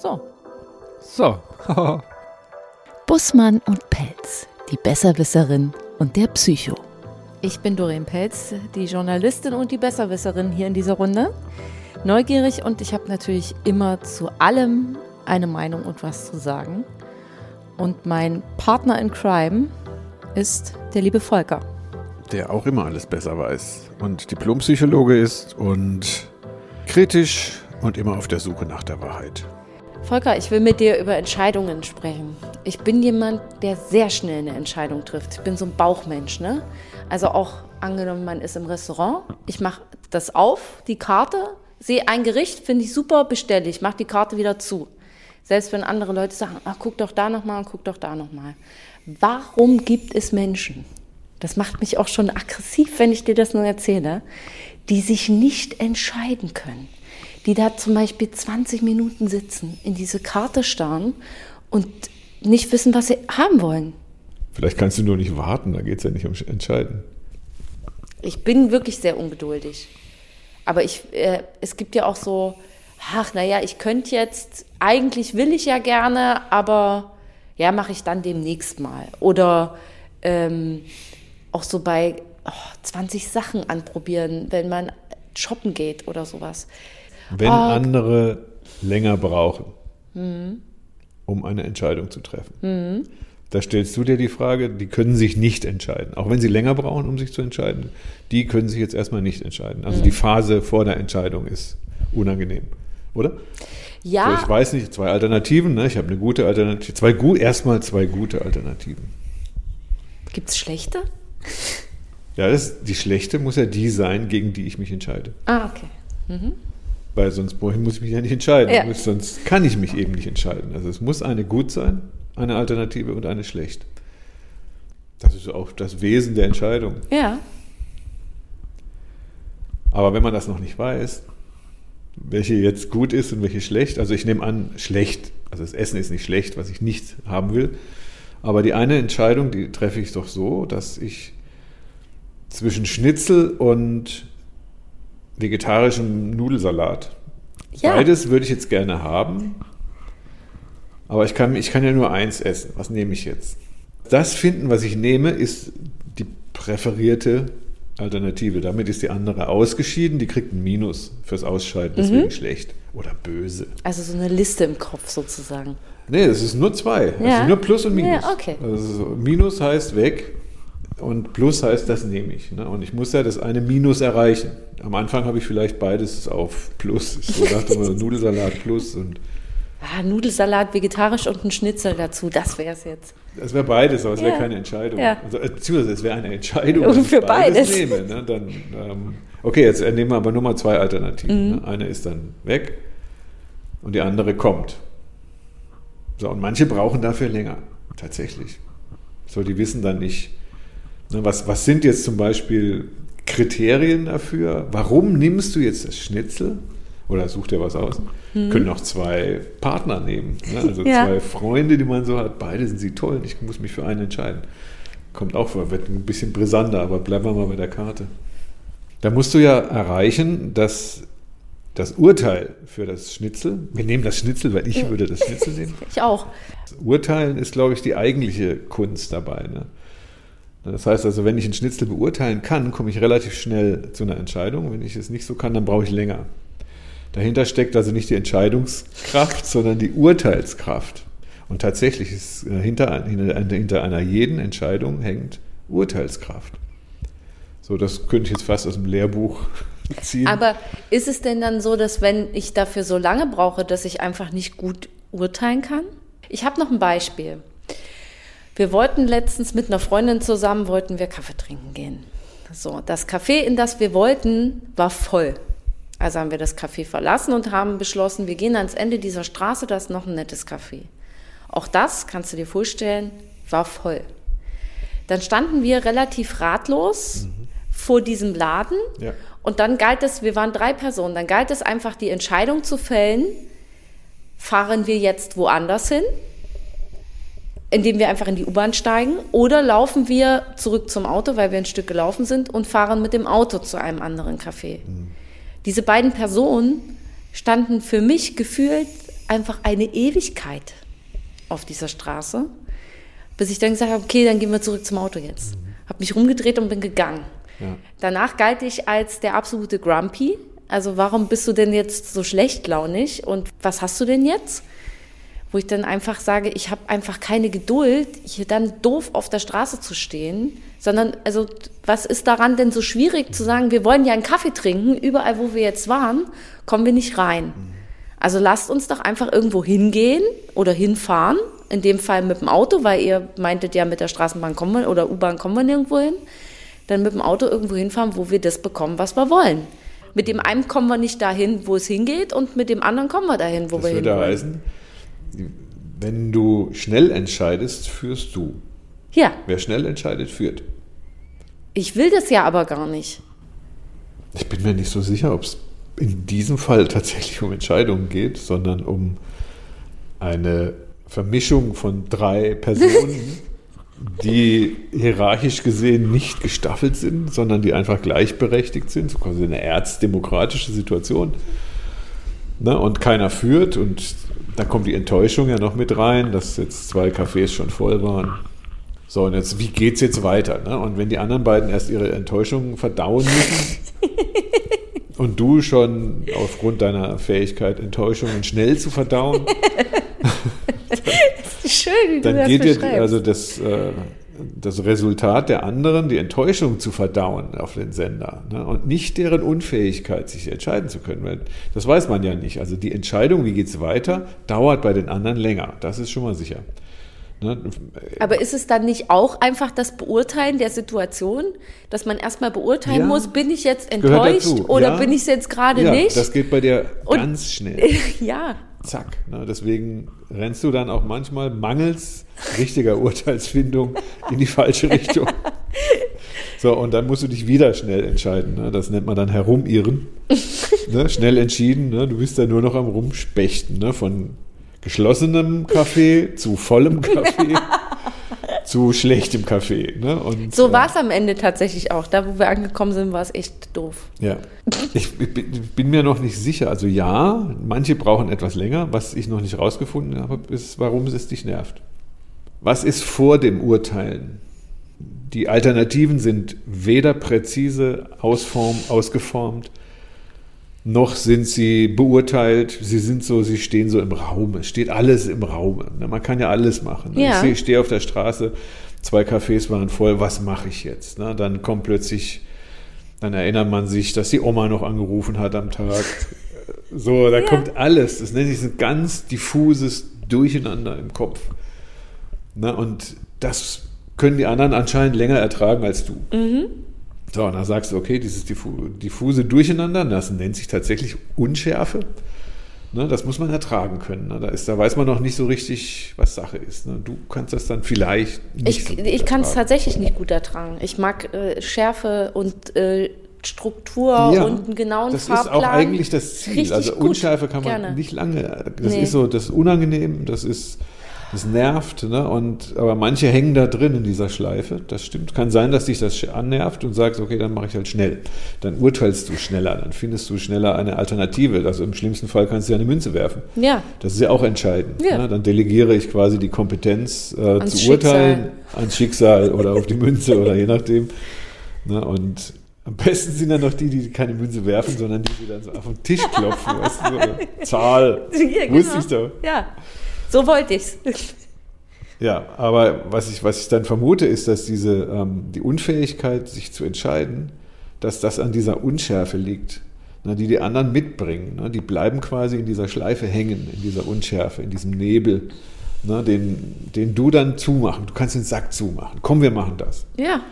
So. So. Bussmann und Pelz, die Besserwisserin und der Psycho. Ich bin Doreen Pelz, die Journalistin und die Besserwisserin hier in dieser Runde. Neugierig und ich habe natürlich immer zu allem eine Meinung und was zu sagen. Und mein Partner in Crime ist der liebe Volker. Der auch immer alles besser weiß und Diplompsychologe ist und kritisch und immer auf der Suche nach der Wahrheit. Volker, ich will mit dir über Entscheidungen sprechen. Ich bin jemand, der sehr schnell eine Entscheidung trifft. Ich bin so ein Bauchmensch, ne? Also auch angenommen, man ist im Restaurant, ich mache das auf, die Karte, sehe ein Gericht, finde ich super, bestelle ich, mache die Karte wieder zu. Selbst wenn andere Leute sagen, ach, guck doch da nochmal und guck doch da nochmal. Warum gibt es Menschen, das macht mich auch schon aggressiv, wenn ich dir das nur erzähle, die sich nicht entscheiden können? Die da zum Beispiel 20 Minuten sitzen, in diese Karte starren und nicht wissen, was sie haben wollen. Vielleicht kannst du nur nicht warten, da geht es ja nicht um Entscheiden. Ich bin wirklich sehr ungeduldig. Aber ich, äh, es gibt ja auch so, ach, naja, ich könnte jetzt, eigentlich will ich ja gerne, aber ja, mache ich dann demnächst mal. Oder ähm, auch so bei oh, 20 Sachen anprobieren, wenn man shoppen geht oder sowas. Wenn oh. andere länger brauchen, mhm. um eine Entscheidung zu treffen. Mhm. Da stellst du dir die Frage, die können sich nicht entscheiden. Auch wenn sie länger brauchen, um sich zu entscheiden, die können sich jetzt erstmal nicht entscheiden. Also mhm. die Phase vor der Entscheidung ist unangenehm, oder? Ja. So, ich weiß nicht, zwei Alternativen, ne? ich habe eine gute Alternative. Zwei gut, erstmal zwei gute Alternativen. Gibt es schlechte? Ja, das, die schlechte muss ja die sein, gegen die ich mich entscheide. Ah, okay. Mhm. Weil sonst muss ich mich ja nicht entscheiden. Ja. Sonst kann ich mich eben nicht entscheiden. Also es muss eine gut sein, eine Alternative und eine schlecht. Das ist auch das Wesen der Entscheidung. Ja. Aber wenn man das noch nicht weiß, welche jetzt gut ist und welche schlecht. Also ich nehme an, schlecht. Also das Essen ist nicht schlecht, was ich nicht haben will. Aber die eine Entscheidung, die treffe ich doch so, dass ich zwischen Schnitzel und vegetarischem Nudelsalat. Ja. Beides würde ich jetzt gerne haben. Aber ich kann, ich kann ja nur eins essen. Was nehme ich jetzt? Das finden, was ich nehme, ist die präferierte Alternative. Damit ist die andere ausgeschieden, die kriegt ein Minus fürs Ausscheiden, deswegen mhm. schlecht oder böse. Also so eine Liste im Kopf sozusagen. Nee, es ist nur zwei. Ja. Also nur Plus und Minus. Ja, okay. Also Minus heißt weg und Plus heißt, das nehme ich. Ne? Und ich muss ja das eine Minus erreichen. Am Anfang habe ich vielleicht beides auf Plus. Ich so dachte immer Nudelsalat Plus und ah, Nudelsalat vegetarisch und ein Schnitzel dazu, das wäre es jetzt. Das wäre beides, aber es wäre keine Entscheidung. Ja. Also, äh, beziehungsweise es wäre eine Entscheidung, wenn für beides, beides nehme. Ne? Dann, ähm, okay, jetzt nehmen wir aber nur mal zwei Alternativen. Mhm. Ne? Eine ist dann weg und die andere kommt. So, und manche brauchen dafür länger, tatsächlich. So, die wissen dann nicht, ne, was, was sind jetzt zum Beispiel Kriterien dafür? Warum nimmst du jetzt das Schnitzel? Oder such dir was aus. Mhm. Können auch zwei Partner nehmen. Ne? Also ja. zwei Freunde, die man so hat. Beide sind sie toll. Ich muss mich für einen entscheiden. Kommt auch vor, wird ein bisschen brisanter, aber bleiben wir mal bei der Karte. Da musst du ja erreichen, dass das Urteil für das Schnitzel, wir nehmen das Schnitzel, weil ich würde das Schnitzel nehmen. Ich auch. Das Urteilen ist, glaube ich, die eigentliche Kunst dabei. Ne? Das heißt also, wenn ich ein Schnitzel beurteilen kann, komme ich relativ schnell zu einer Entscheidung. Wenn ich es nicht so kann, dann brauche ich länger. Dahinter steckt also nicht die Entscheidungskraft, sondern die Urteilskraft. Und tatsächlich ist äh, hinter, hinter einer jeden Entscheidung hängt Urteilskraft. So, das könnte ich jetzt fast aus dem Lehrbuch ziehen. Aber ist es denn dann so, dass wenn ich dafür so lange brauche, dass ich einfach nicht gut urteilen kann? Ich habe noch ein Beispiel. Wir wollten letztens mit einer Freundin zusammen, wollten wir Kaffee trinken gehen. So, das Café, in das wir wollten, war voll. Also haben wir das Café verlassen und haben beschlossen, wir gehen ans Ende dieser Straße, da ist noch ein nettes Café. Auch das, kannst du dir vorstellen, war voll. Dann standen wir relativ ratlos mhm. vor diesem Laden ja. und dann galt es, wir waren drei Personen, dann galt es einfach die Entscheidung zu fällen, fahren wir jetzt woanders hin, indem wir einfach in die U-Bahn steigen oder laufen wir zurück zum Auto, weil wir ein Stück gelaufen sind und fahren mit dem Auto zu einem anderen Café. Mhm. Diese beiden Personen standen für mich gefühlt einfach eine Ewigkeit auf dieser Straße, bis ich dann gesagt habe, okay, dann gehen wir zurück zum Auto jetzt. Mhm. Habe mich rumgedreht und bin gegangen. Ja. Danach galt ich als der absolute Grumpy. Also warum bist du denn jetzt so schlechtlaunig und was hast du denn jetzt? Wo ich dann einfach sage, ich habe einfach keine Geduld, hier dann doof auf der Straße zu stehen, sondern also was ist daran denn so schwierig zu sagen, wir wollen ja einen Kaffee trinken, überall wo wir jetzt waren, kommen wir nicht rein. Also lasst uns doch einfach irgendwo hingehen oder hinfahren, in dem Fall mit dem Auto, weil ihr meintet ja mit der Straßenbahn kommen wir oder U-Bahn kommen wir nirgendwo hin dann mit dem Auto irgendwo hinfahren, wo wir das bekommen, was wir wollen. Mit dem einen kommen wir nicht dahin, wo es hingeht, und mit dem anderen kommen wir dahin, wo das wir hinwollen. Das würde heißen, wenn du schnell entscheidest, führst du. Ja. Wer schnell entscheidet, führt. Ich will das ja aber gar nicht. Ich bin mir nicht so sicher, ob es in diesem Fall tatsächlich um Entscheidungen geht, sondern um eine Vermischung von drei Personen, die hierarchisch gesehen nicht gestaffelt sind, sondern die einfach gleichberechtigt sind, so quasi eine erzdemokratische Situation. Ne? Und keiner führt und da kommt die Enttäuschung ja noch mit rein, dass jetzt zwei Cafés schon voll waren. So, und jetzt, wie geht es jetzt weiter? Ne? Und wenn die anderen beiden erst ihre Enttäuschung verdauen müssen und du schon aufgrund deiner Fähigkeit, Enttäuschungen schnell zu verdauen, Schön, wie dann geht dir also das, äh, das Resultat der anderen, die Enttäuschung zu verdauen auf den Sender ne? und nicht deren Unfähigkeit, sich entscheiden zu können. Weil das weiß man ja nicht. Also die Entscheidung, wie geht es weiter, dauert bei den anderen länger. Das ist schon mal sicher. Ne? Aber ist es dann nicht auch einfach das Beurteilen der Situation, dass man erstmal beurteilen ja, muss, bin ich jetzt enttäuscht oder ja, bin ich es jetzt gerade ja, nicht? Das geht bei dir und, ganz schnell. ja. Zack. Ne? Deswegen rennst du dann auch manchmal mangels richtiger Urteilsfindung in die falsche Richtung. So, und dann musst du dich wieder schnell entscheiden. Ne? Das nennt man dann herumirren. ne? Schnell entschieden. Ne? Du bist da nur noch am Rumspechten. Ne? Von geschlossenem Kaffee zu vollem Kaffee zu schlechtem Kaffee. Ne? Und, so war es am Ende tatsächlich auch. Da, wo wir angekommen sind, war es echt doof. Ja. Ich, ich, bin mir noch nicht sicher. Also ja, manche brauchen etwas länger. Was ich noch nicht rausgefunden habe, ist, warum es dich nervt. Was ist vor dem Urteilen? Die Alternativen sind weder präzise ausform, ausgeformt, noch sind sie beurteilt, sie sind so, sie stehen so im Raum. Es steht alles im Raum. Ne? Man kann ja alles machen. Ne? Ja. Ich stehe auf der Straße, zwei Cafés waren voll, was mache ich jetzt? Ne? Dann kommt plötzlich, dann erinnert man sich, dass die Oma noch angerufen hat am Tag. So, da ja. kommt alles. Das nennt sich ein ganz diffuses Durcheinander im Kopf. Und das können die anderen anscheinend länger ertragen als du. Mhm. So, und dann sagst du, okay, dieses diffuse Durcheinander, das nennt sich tatsächlich Unschärfe. Ne, das muss man ertragen können. Ne? Da, ist, da weiß man noch nicht so richtig, was Sache ist. Ne? Du kannst das dann vielleicht nicht Ich, so ich kann es tatsächlich nicht gut ertragen. Ich mag äh, Schärfe und äh, Struktur ja, und einen genauen das Fahrplan. Das ist auch eigentlich das Ziel. Richtig also Unschärfe kann man Gerne. nicht lange. Das nee. ist so, das ist unangenehm, das ist das nervt, ne? Und, aber manche hängen da drin in dieser Schleife. Das stimmt. Kann sein, dass dich das annervt und sagst, okay, dann mache ich halt schnell. Dann urteilst du schneller, dann findest du schneller eine Alternative. Also im schlimmsten Fall kannst du ja eine Münze werfen. Ja. Das ist ja auch entscheidend. Ja. Ne? Dann delegiere ich quasi die Kompetenz äh, zu Schicksal. urteilen ans Schicksal oder auf die Münze oder je nachdem. Ne? Und am besten sind dann noch die, die keine Münze werfen, sondern die, die dann so auf den Tisch klopfen. weißt du, so, Zahl. Ja, genau. Wusste ich doch. Ja. So wollte ich's. Ja, aber was ich, was ich dann vermute, ist, dass diese, ähm, die Unfähigkeit, sich zu entscheiden, dass das an dieser Unschärfe liegt, ne, die die anderen mitbringen. Ne, die bleiben quasi in dieser Schleife hängen, in dieser Unschärfe, in diesem Nebel, ne, den, den du dann zumachen. Du kannst den Sack zumachen. Komm, wir machen das. Ja.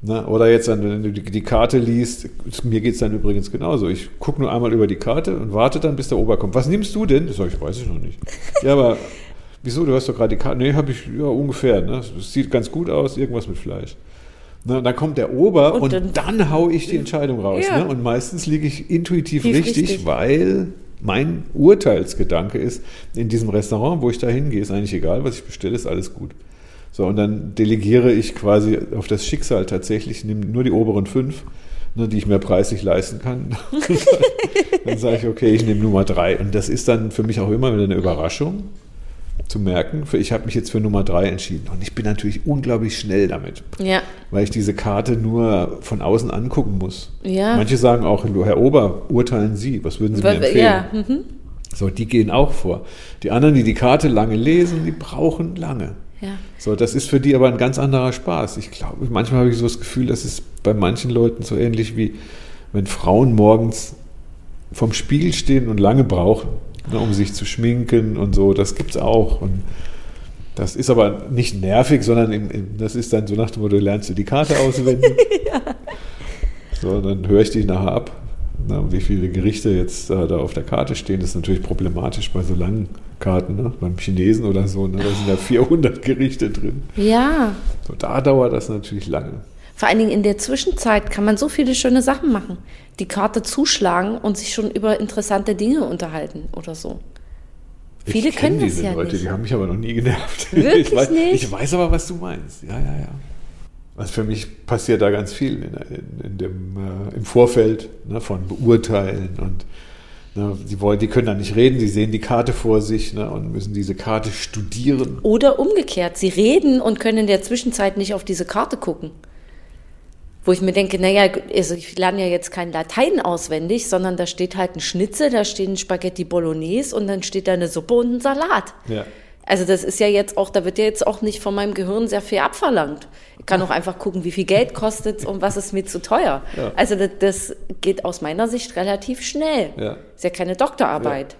Ne, oder jetzt, wenn du die, die Karte liest, mir geht es dann übrigens genauso. Ich gucke nur einmal über die Karte und warte dann, bis der Ober kommt. Was nimmst du denn? Das sage ich, weiß ich noch nicht. Ja, aber wieso? Du hast doch gerade die Karte. Nee, habe ich, ja, ungefähr. Ne? Das sieht ganz gut aus, irgendwas mit Fleisch. Ne, und dann kommt der Ober und, und dann, dann haue ich die Entscheidung raus. Ja. Ne? Und meistens liege ich intuitiv richtig, richtig, weil mein Urteilsgedanke ist, in diesem Restaurant, wo ich da hingehe, ist eigentlich egal, was ich bestelle, ist alles gut. So, und dann delegiere ich quasi auf das Schicksal tatsächlich, nehme nur die oberen fünf. ne, die ich mir preislich leisten kann, dann sage ich, okay, ich nehme Nummer drei. Und das ist dann für mich auch immer wieder eine Überraschung zu merken, ich habe mich jetzt für Nummer drei entschieden. Und ich bin natürlich unglaublich schnell damit, Ja. weil ich diese Karte nur von außen angucken muss. Ja. Manche sagen auch, Herr Ober, urteilen Sie, was würden Sie mir empfehlen? Ja. Mhm. So, die gehen auch vor. Die anderen, die die Karte lange lesen, die brauchen lange. Ja. So, das ist für die aber ein ganz anderer Spaß. Ich glaube, manchmal habe ich so das Gefühl, das ist bei manchen Leuten so ähnlich wie wenn Frauen morgens vom Spiegel stehen und lange brauchen, ne, um sich zu schminken und so. Das gibt es auch. Und das ist aber nicht nervig, sondern in, in, das ist dann so nach dem Motto, lernst du die Karte auswendig. ja. So, dann höre ich dich nachher ab. Na, wie viele Gerichte jetzt äh, da auf der Karte stehen, das ist natürlich problematisch bei so langen Karten, ne? beim Chinesen oder so, ne? da sind ja 400 Gerichte drin. Ja. So, da dauert das natürlich lange. Vor allen Dingen in der Zwischenzeit kann man so viele schöne Sachen machen. Die Karte zuschlagen und sich schon über interessante Dinge unterhalten oder so. Viele ich kenn können das diese ja Leute, nicht. die haben mich aber noch nie genervt. Wirklich ich, weiß, nicht? ich weiß aber, was du meinst. Ja, ja, ja. Also für mich passiert da ganz viel in, in, in dem, äh, im Vorfeld ne, von Beurteilen und ne, die, wollen, die können da nicht reden, die sehen die Karte vor sich ne, und müssen diese Karte studieren. Oder umgekehrt, sie reden und können in der Zwischenzeit nicht auf diese Karte gucken. Wo ich mir denke, naja, also ich lerne ja jetzt kein Latein auswendig, sondern da steht halt ein Schnitzel, da stehen Spaghetti Bolognese und dann steht da eine Suppe und ein Salat. Ja. Also das ist ja jetzt auch, da wird ja jetzt auch nicht von meinem Gehirn sehr viel abverlangt. Ich kann auch einfach gucken, wie viel Geld kostet und was ist mir zu teuer. Ja. Also das, das geht aus meiner Sicht relativ schnell. Ja. Ist ja keine Doktorarbeit.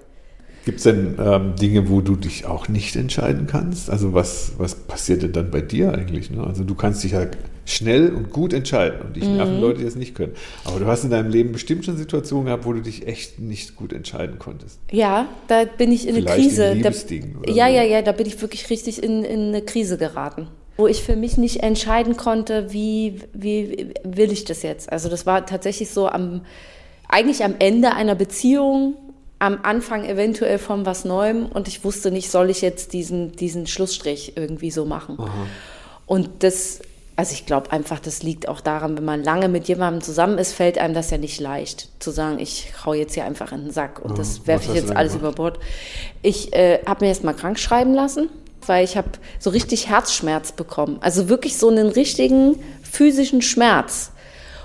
Gibt es denn ähm, Dinge, wo du dich auch nicht entscheiden kannst? Also was, was passiert denn dann bei dir eigentlich? Ne? Also du kannst dich ja schnell und gut entscheiden und dich Mhm. nerven Leute, die das nicht können. Aber du hast in deinem Leben bestimmt schon Situationen gehabt, wo du dich echt nicht gut entscheiden konntest. Ja, da bin ich in eine Vielleicht Krise. in Da, ja, ja, ja, da bin ich wirklich richtig in, in eine Krise geraten. Wo ich für mich nicht entscheiden konnte, wie, wie will ich das jetzt. Also das war tatsächlich so am, eigentlich am Ende einer Beziehung, am Anfang eventuell von was Neuem und ich wusste nicht, soll ich jetzt diesen, diesen Schlussstrich irgendwie so machen. Und das, also ich glaube einfach, das liegt auch daran, wenn man lange mit jemandem zusammen ist, fällt einem das ja nicht leicht, zu sagen, ich hau jetzt hier einfach in den Sack und das was werfe ich jetzt alles über Bord. Ich äh, habe mir erst mal krank schreiben lassen, weil ich habe so richtig Herzschmerz bekommen. Also wirklich so einen richtigen physischen Schmerz.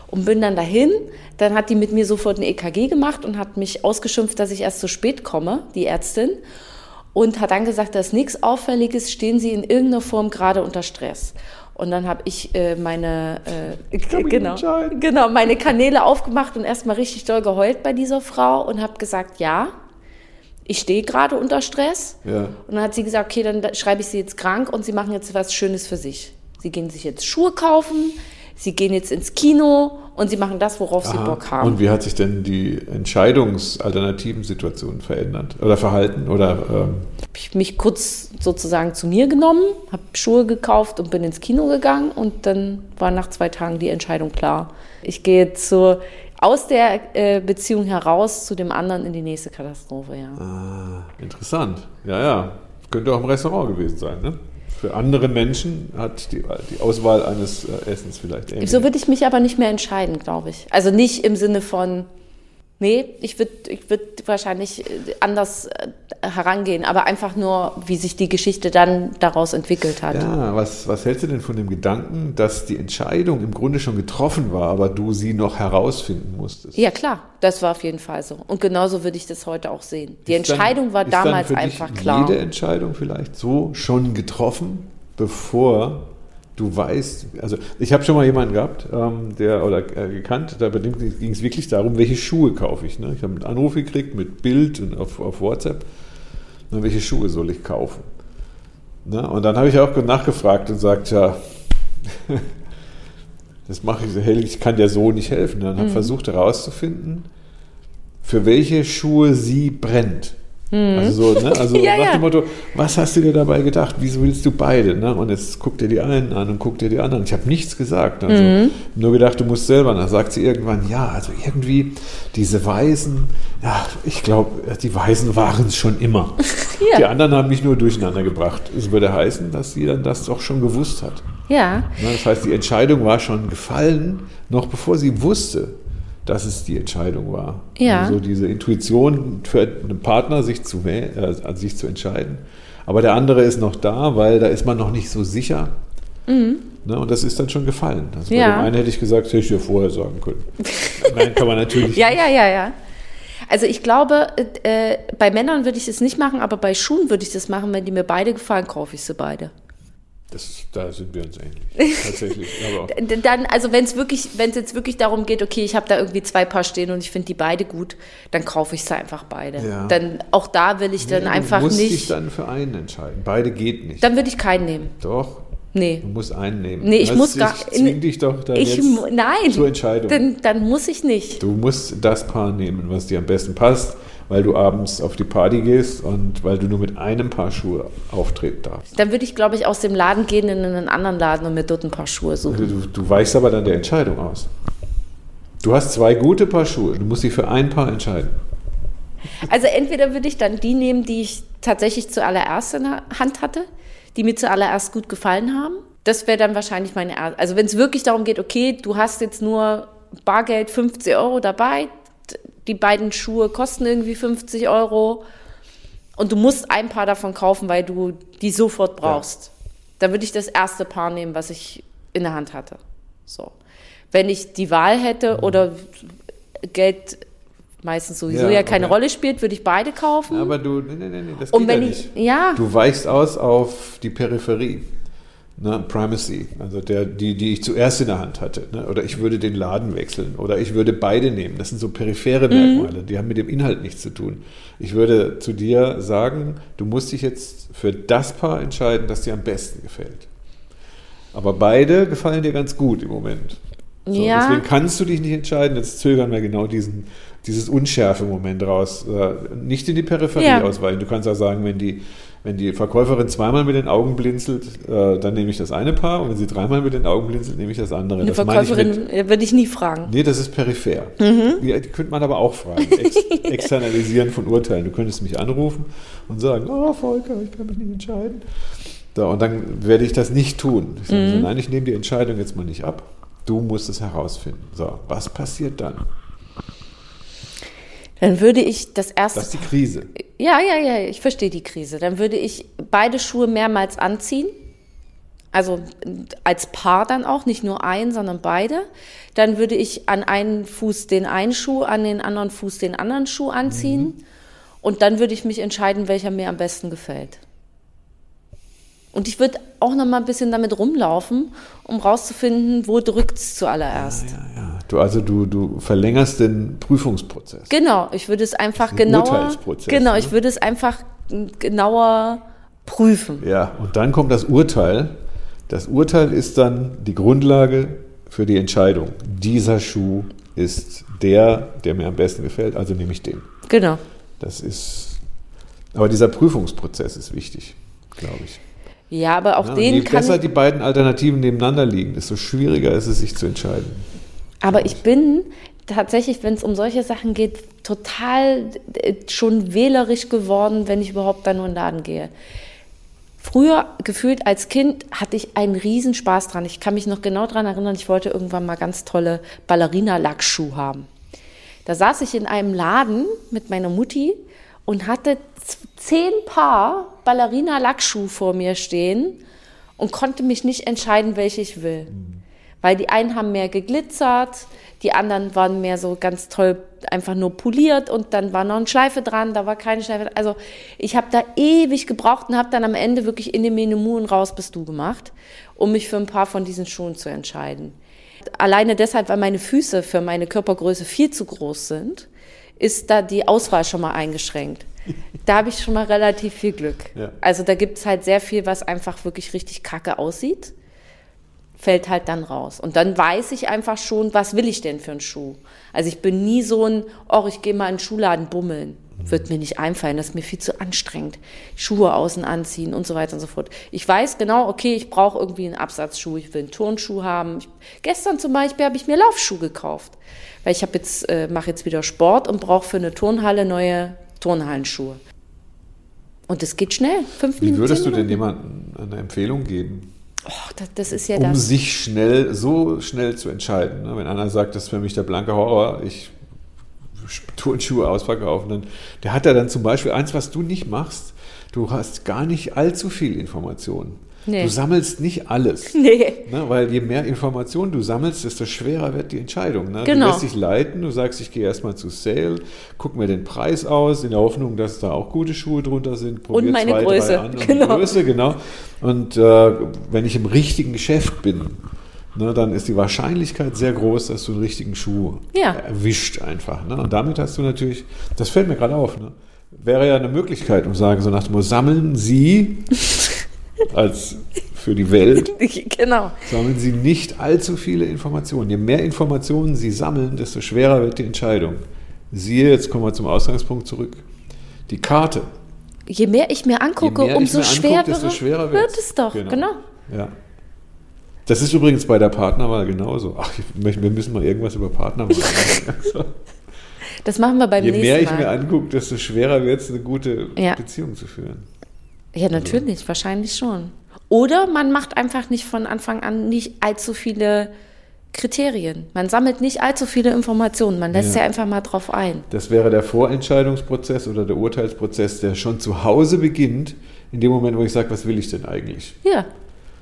Und bin dann dahin, dann hat die mit mir sofort ein EKG gemacht und hat mich ausgeschimpft, dass ich erst zu spät komme, die Ärztin. Und hat dann gesagt, da ist nichts Auffälliges, stehen Sie in irgendeiner Form gerade unter Stress. Und dann habe ich äh, meine, äh, genau, genau, meine Kanäle aufgemacht und erstmal richtig doll geheult bei dieser Frau und habe gesagt, ja, ich stehe gerade unter Stress. Ja. Und dann hat sie gesagt, okay, dann da- schreibe ich sie jetzt krank und sie machen jetzt was Schönes für sich. Sie gehen sich jetzt Schuhe kaufen, sie gehen jetzt ins Kino und sie machen das, worauf sie Aha. Bock haben. Und wie hat sich denn die entscheidungsalternativen Situation verändert oder verhalten? Oder ähm, habe ich mich kurz sozusagen zu mir genommen, habe Schuhe gekauft und bin ins Kino gegangen und dann war nach zwei Tagen die Entscheidung klar. Ich gehe zu, aus der äh, Beziehung heraus zu dem anderen in die nächste Katastrophe, ja. ah, interessant. Ja, ja. Könnte auch im Restaurant gewesen sein, ne? Für andere Menschen hat die, die Auswahl eines äh, Essens vielleicht ähnlich. So würde ich mich aber nicht mehr entscheiden, glaube ich. Also nicht im Sinne von, nee, ich würde ich würd wahrscheinlich äh, anders äh, herangehen, aber einfach nur, wie sich die Geschichte dann daraus entwickelt hat. Ja, was, was hältst du denn von dem Gedanken, dass die Entscheidung im Grunde schon getroffen war, aber du sie noch herausfinden musstest? Ja, klar, das war auf jeden Fall so. Und genauso würde ich das heute auch sehen. Die Ist dann- Entscheidung war dann damals für dich einfach klar. Jede Entscheidung vielleicht so schon getroffen, bevor du weißt. Also ich habe schon mal jemanden gehabt, ähm, der oder äh, gekannt, da ging es wirklich darum, welche Schuhe kaufe ich. Ne? Ich habe einen Anruf gekriegt mit Bild und auf, auf WhatsApp. Na, welche Schuhe soll ich kaufen? Ne? Und dann habe ich auch nachgefragt und sagt, ja, das mache ich so hell, ich kann der so nicht helfen. Dann Mhm. habe versucht herauszufinden, für welche Schuhe sie brennt. Also so, ne? Also Mhm. Ja, nach dem Motto, was hast du dir dabei gedacht? Wieso willst du beide? Ne? Und jetzt guckt dir die einen an und guckt dir die anderen. Ich habe nichts gesagt. Also Mhm. nur gedacht, du musst selber. Dann sagt sie irgendwann, ja, also irgendwie diese Weißen, ja, ich glaube, die Weißen waren es schon immer. Ja. Die anderen haben mich nur durcheinander gebracht. Es würde heißen, dass sie dann das doch schon gewusst hat. Ja, Ne, Das heißt, die Entscheidung war schon gefallen, noch bevor sie wusste, dass es die Entscheidung war. Ja. Also diese Intuition für einen Partner, sich zu, äh, sich zu entscheiden. Aber der andere ist noch da, weil da ist man noch nicht so sicher. Ne, und das ist dann schon gefallen. Also bei Mhm. Ja. dem einen hätte ich gesagt, hätte ich dir vorher sagen können. Nein, kann man natürlich Ja, ja, ja, ja. Also ich glaube, äh, bei Männern würde ich das nicht machen, aber bei Schuhen würde ich das machen. Wenn die mir beide gefallen, kaufe ich sie beide. Das, da sind wir uns ähnlich. Tatsächlich. Dann, also wenn es wirklich, wenn es jetzt wirklich darum geht, okay, ich habe da irgendwie zwei Paar stehen und ich finde die beide gut, dann kaufe ich sie einfach beide. Ja. Dann auch da will ich dann Nee, einfach du musst dich nicht. dann für einen entscheiden. Beide geht nicht. Dann würde ich keinen nehmen. Doch, Nee. du musst einen nehmen. Nee, ich Das- muss gar- zwing dich doch dann Ich, jetzt nein. zur Entscheidung. Dann, dann muss ich nicht. Du musst das Paar nehmen, was dir am besten passt, weil du abends auf die Party gehst und weil du nur mit einem Paar Schuhe auftreten darfst. Dann würde ich, glaube ich, aus dem Laden gehen in einen anderen Laden und mir dort ein paar Schuhe suchen. Du, du weichst aber dann der Entscheidung aus. Du hast zwei gute Paar Schuhe, du musst dich für ein Paar entscheiden. Also entweder würde ich dann die nehmen, die ich tatsächlich zuallererst in der Hand hatte, die mir zuallererst gut gefallen haben. Das wäre dann wahrscheinlich meine erste. Also wenn es wirklich darum geht, okay, du hast jetzt nur Bargeld 50 Euro dabei, die beiden Schuhe kosten irgendwie 50 Euro und du musst ein Paar davon kaufen, weil du die sofort brauchst. Dann würde ich das erste Paar nehmen, was ich in der Hand hatte. So. Wenn ich die Wahl hätte oder Geld meistens sowieso Ja, ja, keine okay. Rolle spielt, würde ich beide kaufen. Aber du, nee, nee, nee, das Und geht wenn ja ich- nicht. ja. Du weichst aus auf die Peripherie. Ne, Primacy, also der, die, die ich zuerst in der Hand hatte. Ne? Oder ich würde den Laden wechseln. Oder ich würde beide nehmen. Das sind so periphere Mhm. Merkmale, die haben mit dem Inhalt nichts zu tun. Ich würde zu dir sagen, du musst dich jetzt für das Paar entscheiden, das dir am besten gefällt. Aber beide gefallen dir ganz gut im Moment. So, Ja. Deswegen kannst du dich nicht entscheiden. Jetzt zögern wir genau diesen, dieses Unschärfe-Moment raus. Äh, Nicht in die Peripherie Ja. ausweichen. Du kannst auch sagen, wenn die, wenn die Verkäuferin zweimal mit den Augen blinzelt, äh, dann nehme ich das eine Paar. Und wenn sie dreimal mit den Augen blinzelt, nehme ich das andere. Eine das mit, Verkäuferin äh, würde ich nie fragen. Nee, das ist peripher. Mhm. Ja, die könnte man aber auch fragen. Ex externalisieren von Urteilen. Du könntest mich anrufen und sagen, oh Volker, ich kann mich nicht entscheiden. So, und dann werde ich das nicht tun. Ich sage so, Mhm. nein, ich nehme die Entscheidung jetzt mal nicht ab. Du musst es herausfinden. So, was passiert dann? Dann würde ich das erste. Das ist die Krise. ja, ja, ja, ich verstehe die Krise. Dann würde ich beide Schuhe mehrmals anziehen. Also als Paar dann auch, nicht nur ein, sondern beide. Dann würde ich an einen Fuß den einen Schuh, an den anderen Fuß den anderen Schuh anziehen. Und dann würde ich mich entscheiden, welcher mir am besten gefällt. Und ich würde auch noch mal ein bisschen damit rumlaufen, um rauszufinden, wo drückt es zuallererst. Ja, ja. Du, also du, du verlängerst den Prüfungsprozess. Genau, ich würde es einfach ein genauer. Urteilsprozess, Genau, ne? ich würde es einfach genauer prüfen. Ja, und dann kommt das Urteil. Das Urteil ist dann die Grundlage für die Entscheidung. Dieser Schuh ist der, der mir am besten gefällt, also nehme ich den. Genau. Das ist, aber dieser Prüfungsprozess ist wichtig, glaube ich. Ja, aber auch Ja, den je kann besser ich, die beiden Alternativen nebeneinander liegen, desto schwieriger ist es, sich zu entscheiden. Aber ich bin tatsächlich, wenn es um solche Sachen geht, total äh, schon wählerisch geworden, wenn ich überhaupt da nur in den Laden gehe. Früher, gefühlt als Kind, hatte ich einen riesen Spaß dran. Ich kann mich noch genau daran erinnern, ich wollte irgendwann mal ganz tolle Ballerina-Lackschuh haben. Da saß ich in einem Laden mit meiner Mutti und hatte zehn Paar Ballerina-Lackschuh vor mir stehen und konnte mich nicht entscheiden, welche ich will. Weil die einen haben mehr geglitzert, die anderen waren mehr so ganz toll einfach nur poliert und dann war noch eine Schleife dran, da war keine Schleife. dran. Also ich habe da ewig gebraucht und habe dann am Ende wirklich in den Menü und raus bist du gemacht, um mich für ein paar von diesen Schuhen zu entscheiden. Alleine deshalb, weil meine Füße für meine Körpergröße viel zu groß sind, ist da die Auswahl schon mal eingeschränkt. Da habe ich schon mal relativ viel Glück. Ja. Also da gibt es halt sehr viel, was einfach wirklich richtig kacke aussieht fällt halt dann raus. Und dann weiß ich einfach schon, was will ich denn für einen Schuh. Also ich bin nie so ein, oh, ich gehe mal in den Schuhladen bummeln. Wird mir nicht einfallen, das ist mir viel zu anstrengend. Schuhe außen anziehen und so weiter und so fort. Ich weiß genau, okay, ich brauche irgendwie einen Absatzschuh, ich will einen Turnschuh haben. Ich, gestern zum Beispiel habe ich mir Laufschuh gekauft, weil ich habe jetzt, äh, mache jetzt wieder Sport und brauche für eine Turnhalle neue Turnhallenschuhe. Und es geht schnell, fünf Wie Minuten. würdest du denn jemandem eine Empfehlung geben? Oh, das, das ist ja um das. sich schnell, so schnell zu entscheiden. ne? Wenn einer sagt, das ist für mich der blanke Horror, ich Turnschuhe ausverkaufen, dann, der hat ja dann zum Beispiel eins, was du nicht machst, du hast gar nicht allzu viel Information. Nee. Du sammelst nicht alles. Nee. Ne, weil je mehr Informationen du sammelst, desto schwerer wird die Entscheidung. Ne? Genau. Du lässt dich leiten, du sagst, ich gehe erstmal zu Sale, guck mir den Preis aus, in der Hoffnung, dass da auch gute Schuhe drunter sind. probier meine zwei, Größe. Drei an und Genau. Größe, genau. Und äh, wenn ich im richtigen Geschäft bin, ne, dann ist die Wahrscheinlichkeit sehr groß, dass du einen richtigen Schuh Ja. erwischt einfach. Ne? Und damit hast du natürlich, das fällt mir gerade auf, ne? wäre ja eine Möglichkeit, um sagen, so nach dem Motto, sammeln Sie als für die Welt genau. sammeln Sie nicht allzu viele Informationen. Je mehr Informationen Sie sammeln, desto schwerer wird die Entscheidung. Siehe, jetzt kommen wir zum Ausgangspunkt zurück. Die Karte. Je mehr ich mir angucke, Je mehr umso mir schwerer desto schwerer wird es doch. Genau. Ja. Das ist übrigens bei der Partnerwahl genauso. Ach, möchte, wir müssen mal irgendwas über Partnerwahl machen. Das machen wir beim Je nächsten mehr ich Mal. mir angucke, desto schwerer wird es, eine gute Ja. Beziehung zu führen. Ja, natürlich, wahrscheinlich schon. Oder man macht einfach nicht von Anfang an nicht allzu viele Kriterien. Man sammelt nicht allzu viele Informationen. Man lässt Ja. ja einfach mal drauf ein. Das wäre der Vorentscheidungsprozess oder der Urteilsprozess, der schon zu Hause beginnt, in dem Moment, wo ich sage, was will ich denn eigentlich? Ja,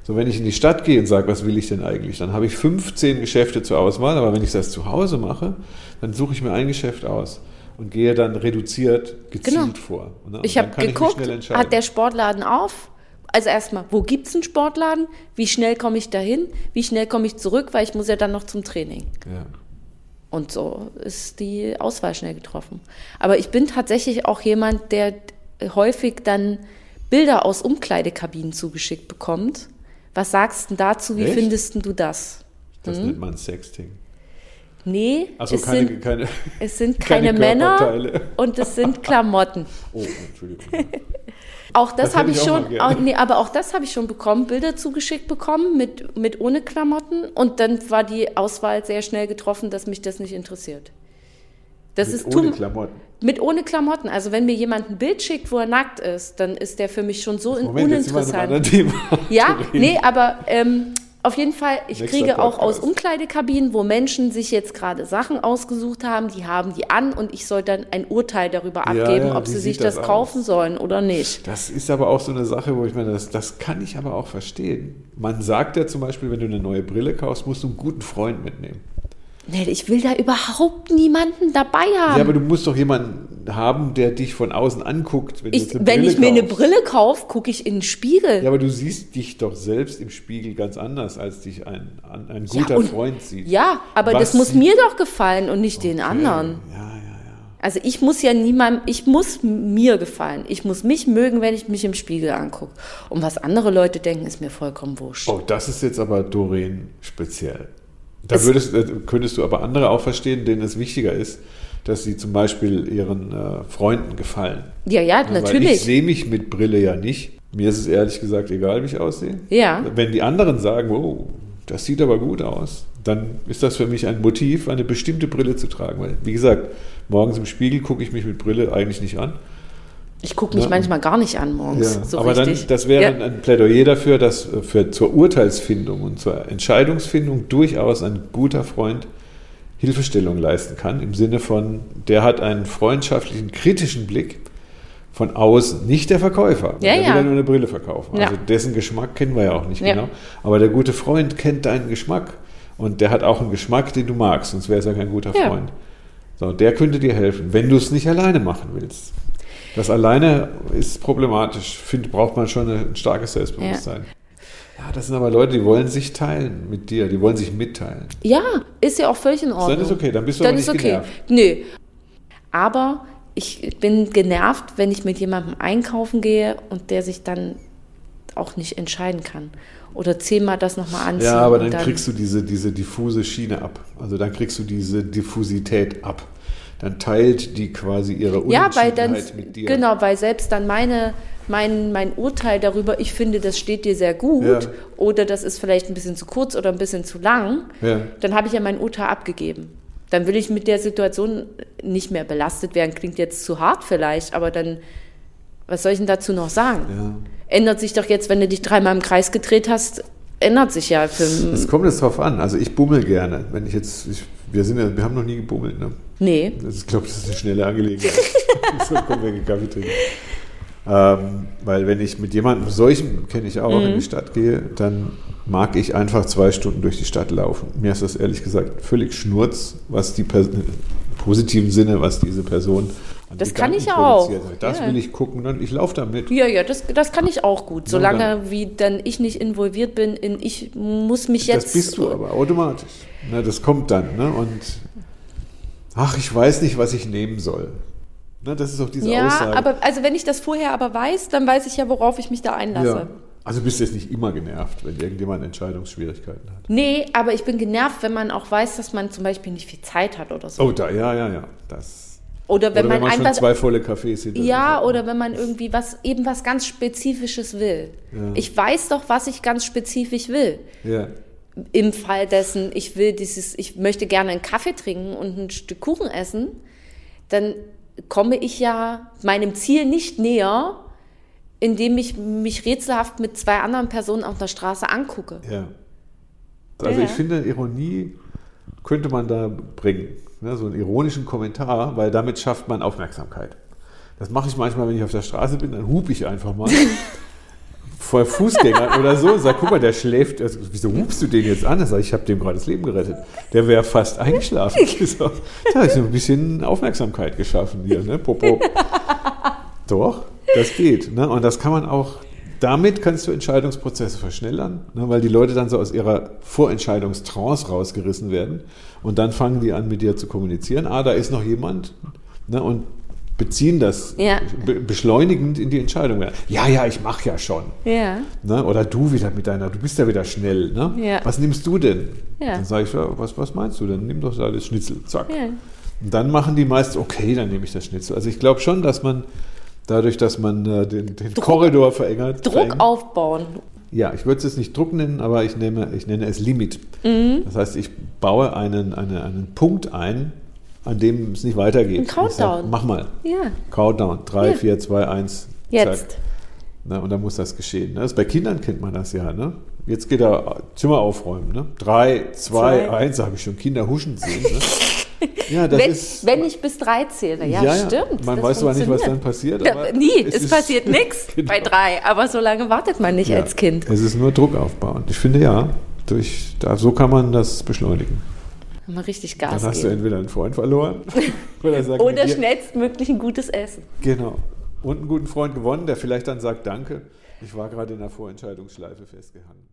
So, wenn ich in die Stadt gehe und sage, was will ich denn eigentlich, dann habe ich 15 Geschäfte zur Auswahl, aber wenn ich das zu Hause mache, dann suche ich mir ein Geschäft aus und gehe dann reduziert, gezielt Genau. vor. Ne? Ich dann habe geguckt, entscheiden. hat der Sportladen auf? Also erstmal, wo gibt es einen Sportladen? Wie schnell komme ich dahin? Wie schnell komme ich zurück? Weil ich muss ja dann noch zum Training. ja. Und so ist die Auswahl schnell getroffen. Aber ich bin tatsächlich auch jemand, der häufig dann Bilder aus Umkleidekabinen zugeschickt bekommt. Was sagst du dazu? Wie Echt? findest du das? Das Mhm. nennt man Sexting. Nee, Also es, keine, sind, keine, es sind keine keine, Männer und es sind Klamotten. Oh, Entschuldigung. Auch das, Das habe ich ich schon, auch, nee, aber auch das habe ich schon bekommen, Bilder zugeschickt bekommen mit, mit ohne Klamotten und dann war die Auswahl sehr schnell getroffen, dass mich das nicht interessiert. Das Mit ist ohne Klamotten. Mit ohne Klamotten. Also wenn mir jemand ein Bild schickt, wo er nackt ist, dann ist der für mich schon so Moment, jetzt sind wir uninteressant. Ja, nee, aber ähm, auf jeden Fall, ich Nächster kriege auch aus Podcast. Umkleidekabinen, wo Menschen sich jetzt gerade Sachen ausgesucht haben, die haben die an und ich soll dann ein Urteil darüber Ja, abgeben, ja, ob wie sie sich das das kaufen sollen oder nicht. Das ist aber auch so eine Sache, wo ich meine, das, das kann ich aber auch verstehen. Man sagt ja zum Beispiel, wenn du eine neue Brille kaufst, musst du einen guten Freund mitnehmen. Nee, ich will da überhaupt niemanden dabei haben. Ja, aber du musst doch jemanden haben, der dich von außen anguckt, wenn ich, wenn ich mir eine. Brille kaufe, gucke ich in den Spiegel. Ja, aber du siehst dich doch selbst im Spiegel ganz anders, als dich ein, ein, ein Ja, guter und- Freund sieht. Ja, aber Was das muss mir doch gefallen und nicht den anderen. Ja, ja, ja. Also ich muss ja niemandem, ich muss mir gefallen. Ich muss mich mögen, wenn ich mich im Spiegel angucke. Und was andere Leute denken, ist mir vollkommen wurscht. Oh, das ist jetzt aber Doreen speziell. Da Es- würdest, äh, könntest du aber andere auch verstehen, denen es wichtiger ist, dass sie zum Beispiel ihren äh, Freunden gefallen. Ja, ja, ich natürlich. sehe mich mit Brille ja nicht. Mir ist es ehrlich gesagt egal, wie ich aussehe. Ja. Wenn die anderen sagen, oh, das sieht aber gut aus, dann ist das für mich ein Motiv, eine bestimmte Brille zu tragen. Weil, wie gesagt, morgens im Spiegel gucke ich mich mit Brille eigentlich nicht an. Ich gucke mich Ja. manchmal gar nicht an morgens. Ja, so aber richtig. dann, das wäre ja. ein Plädoyer dafür, dass äh, für, zur Urteilsfindung und zur Entscheidungsfindung durchaus ein guter Freund Hilfestellung leisten kann, im Sinne von, der hat einen freundschaftlichen, kritischen Blick von außen, nicht der Verkäufer. Ja, der will ja. ja nur eine Brille verkaufen. Ja. Also dessen Geschmack kennen wir ja auch nicht Ja. genau. Aber der gute Freund kennt deinen Geschmack und der hat auch einen Geschmack, den du magst, sonst wäre es ja kein guter Ja. Freund. So, der könnte dir helfen, wenn du es nicht alleine machen willst. Das alleine ist problematisch. Find, braucht man schon ein starkes Selbstbewusstsein. Ja. das sind aber Leute, die wollen sich teilen mit dir, die wollen sich mitteilen. ja, ist ja auch völlig in Ordnung. Dann ist okay, dann bist du Dann aber ist nicht okay. genervt. Nö. Aber ich bin genervt, wenn ich mit jemandem einkaufen gehe und der sich dann auch nicht entscheiden kann. Oder zehnmal das nochmal anziehen. Ja, aber und dann, kriegst du diese, diese diffuse Schiene ab. Also dann kriegst du diese Diffusität ab. Dann teilt die quasi ihre Ja, weil dann, Unentschiedenheit mit dir. genau, weil selbst dann meine, mein, mein Urteil darüber, ich finde, das steht dir sehr gut Ja. oder das ist vielleicht ein bisschen zu kurz oder ein bisschen zu lang, Ja. dann habe ich ja mein Urteil abgegeben. Dann will ich mit der Situation nicht mehr belastet werden. Klingt jetzt zu hart vielleicht, aber dann, was soll ich denn dazu noch sagen? Ja. Ändert sich doch jetzt, wenn du dich dreimal im Kreis gedreht hast, ändert sich ja für Es kommt jetzt drauf an. Also ich bummel gerne. Wenn ich jetzt, ich, wir sind ja, wir haben noch nie gebummelt, ne? Nee. Das ich glaube, das ist eine schnelle Angelegenheit. so kommen wir Kaffee trinken. Ähm, weil wenn ich mit jemandem solchen, kenne ich auch, in die Stadt gehe, dann mag ich einfach zwei Stunden durch die Stadt laufen. Mir ist das ehrlich gesagt völlig schnurz, was die Pers im positiven Sinne, was diese Person an Das kann Gedanken ich auch. Das Ja. will ich gucken und ich laufe damit. Ja, ja, das, das kann ich auch gut. Ja, Solange wie dann ich nicht involviert bin in ich muss mich jetzt. Das bist du aber automatisch. Ne, das kommt dann. Ne? Und ach, ich weiß nicht, was ich nehmen soll. Ne, das ist auch diese Ja, Aussage. aber also wenn ich das vorher aber weiß, dann weiß ich ja, worauf ich mich da einlasse. ja. Also bist du jetzt nicht immer genervt, wenn irgendjemand Entscheidungsschwierigkeiten hat. Nee, aber ich bin genervt, wenn man auch weiß, dass man zum Beispiel nicht viel Zeit hat oder so. Oh, da, ja, ja, ja. Das. Oder wenn Oder man, wenn man schon einfach. zwei volle Cafés hinter Ja, oder wenn man irgendwie was, eben was ganz Spezifisches will. Ich weiß doch, was ich ganz spezifisch will. Ja. Im Fall dessen, ich will dieses, ich möchte gerne einen Kaffee trinken und ein Stück Kuchen essen, dann komme ich ja meinem Ziel nicht näher, indem ich mich rätselhaft mit zwei anderen Personen auf der Straße angucke. ja. Also Ja. ich finde, Ironie könnte man da bringen. Ne? So einen ironischen Kommentar, weil damit schafft man Aufmerksamkeit. Das mache ich manchmal, wenn ich auf der Straße bin, dann hupe ich einfach mal. vor Fußgängern oder so, sag, guck mal, der schläft, also, wieso hupst du den jetzt an? Er sagt, ich habe dem gerade das Leben gerettet. Der wäre fast eingeschlafen. Ich so, da ist so ein bisschen Aufmerksamkeit geschaffen hier, ne? Popo. Doch, das geht. Ne? Und das kann man auch, damit kannst du Entscheidungsprozesse verschnellern, ne? weil die Leute dann so aus ihrer Vorentscheidungstrance rausgerissen werden und dann fangen die an, mit dir zu kommunizieren. Ah, da ist noch jemand ne? und beziehen das Ja. be beschleunigend in die Entscheidung. Ja, ja, ich mache ja schon. Ja. Ne? Oder du wieder mit deiner, du bist ja wieder schnell. Ne? Ja. Was nimmst du denn? Ja. Dann sage ich, was, was meinst du denn? Nimm doch da das Schnitzel. Zack. Und dann machen die meist, okay, dann nehme ich das Schnitzel. Also ich glaube schon, dass man dadurch, dass man äh, den, den Korridor verengert. Druck verengt, aufbauen. Ja, ich würde es jetzt nicht Druck nennen, aber ich nenne, ich nenne es Limit. Mhm. Das heißt, ich baue einen, eine, einen Punkt ein, an dem es nicht weitergeht. Ein Ich sag, Countdown. mach mal. Ja. Countdown. 3, Ja. 4, 2, 1. Jetzt. Ne, und dann muss das geschehen. Ne? Das bei Kindern kennt man das ja. Ne? Jetzt geht er Zimmer aufräumen. Ne? Drei, zwei, Zwei. eins, habe ich schon Kinder huschen sehen. Ne? Ja, das Wenn, ist. wenn ich bis drei zähle. Ja, stimmt. Man weiß zwar nicht, was dann passiert. Da, nie, es, ist- passiert nichts Genau. bei drei. Aber so lange wartet man nicht Ja, als Kind. Es ist nur Druck aufbauen. Ich finde ja, durch, da, so kann man das beschleunigen. Man richtig Dann Gas hast du geben. entweder einen Freund verloren oder, sagen Oder schnellstmöglich ein gutes Essen. Genau. Und einen guten Freund gewonnen, der vielleicht dann sagt Danke. Ich war gerade in der Vorentscheidungsschleife festgehangen.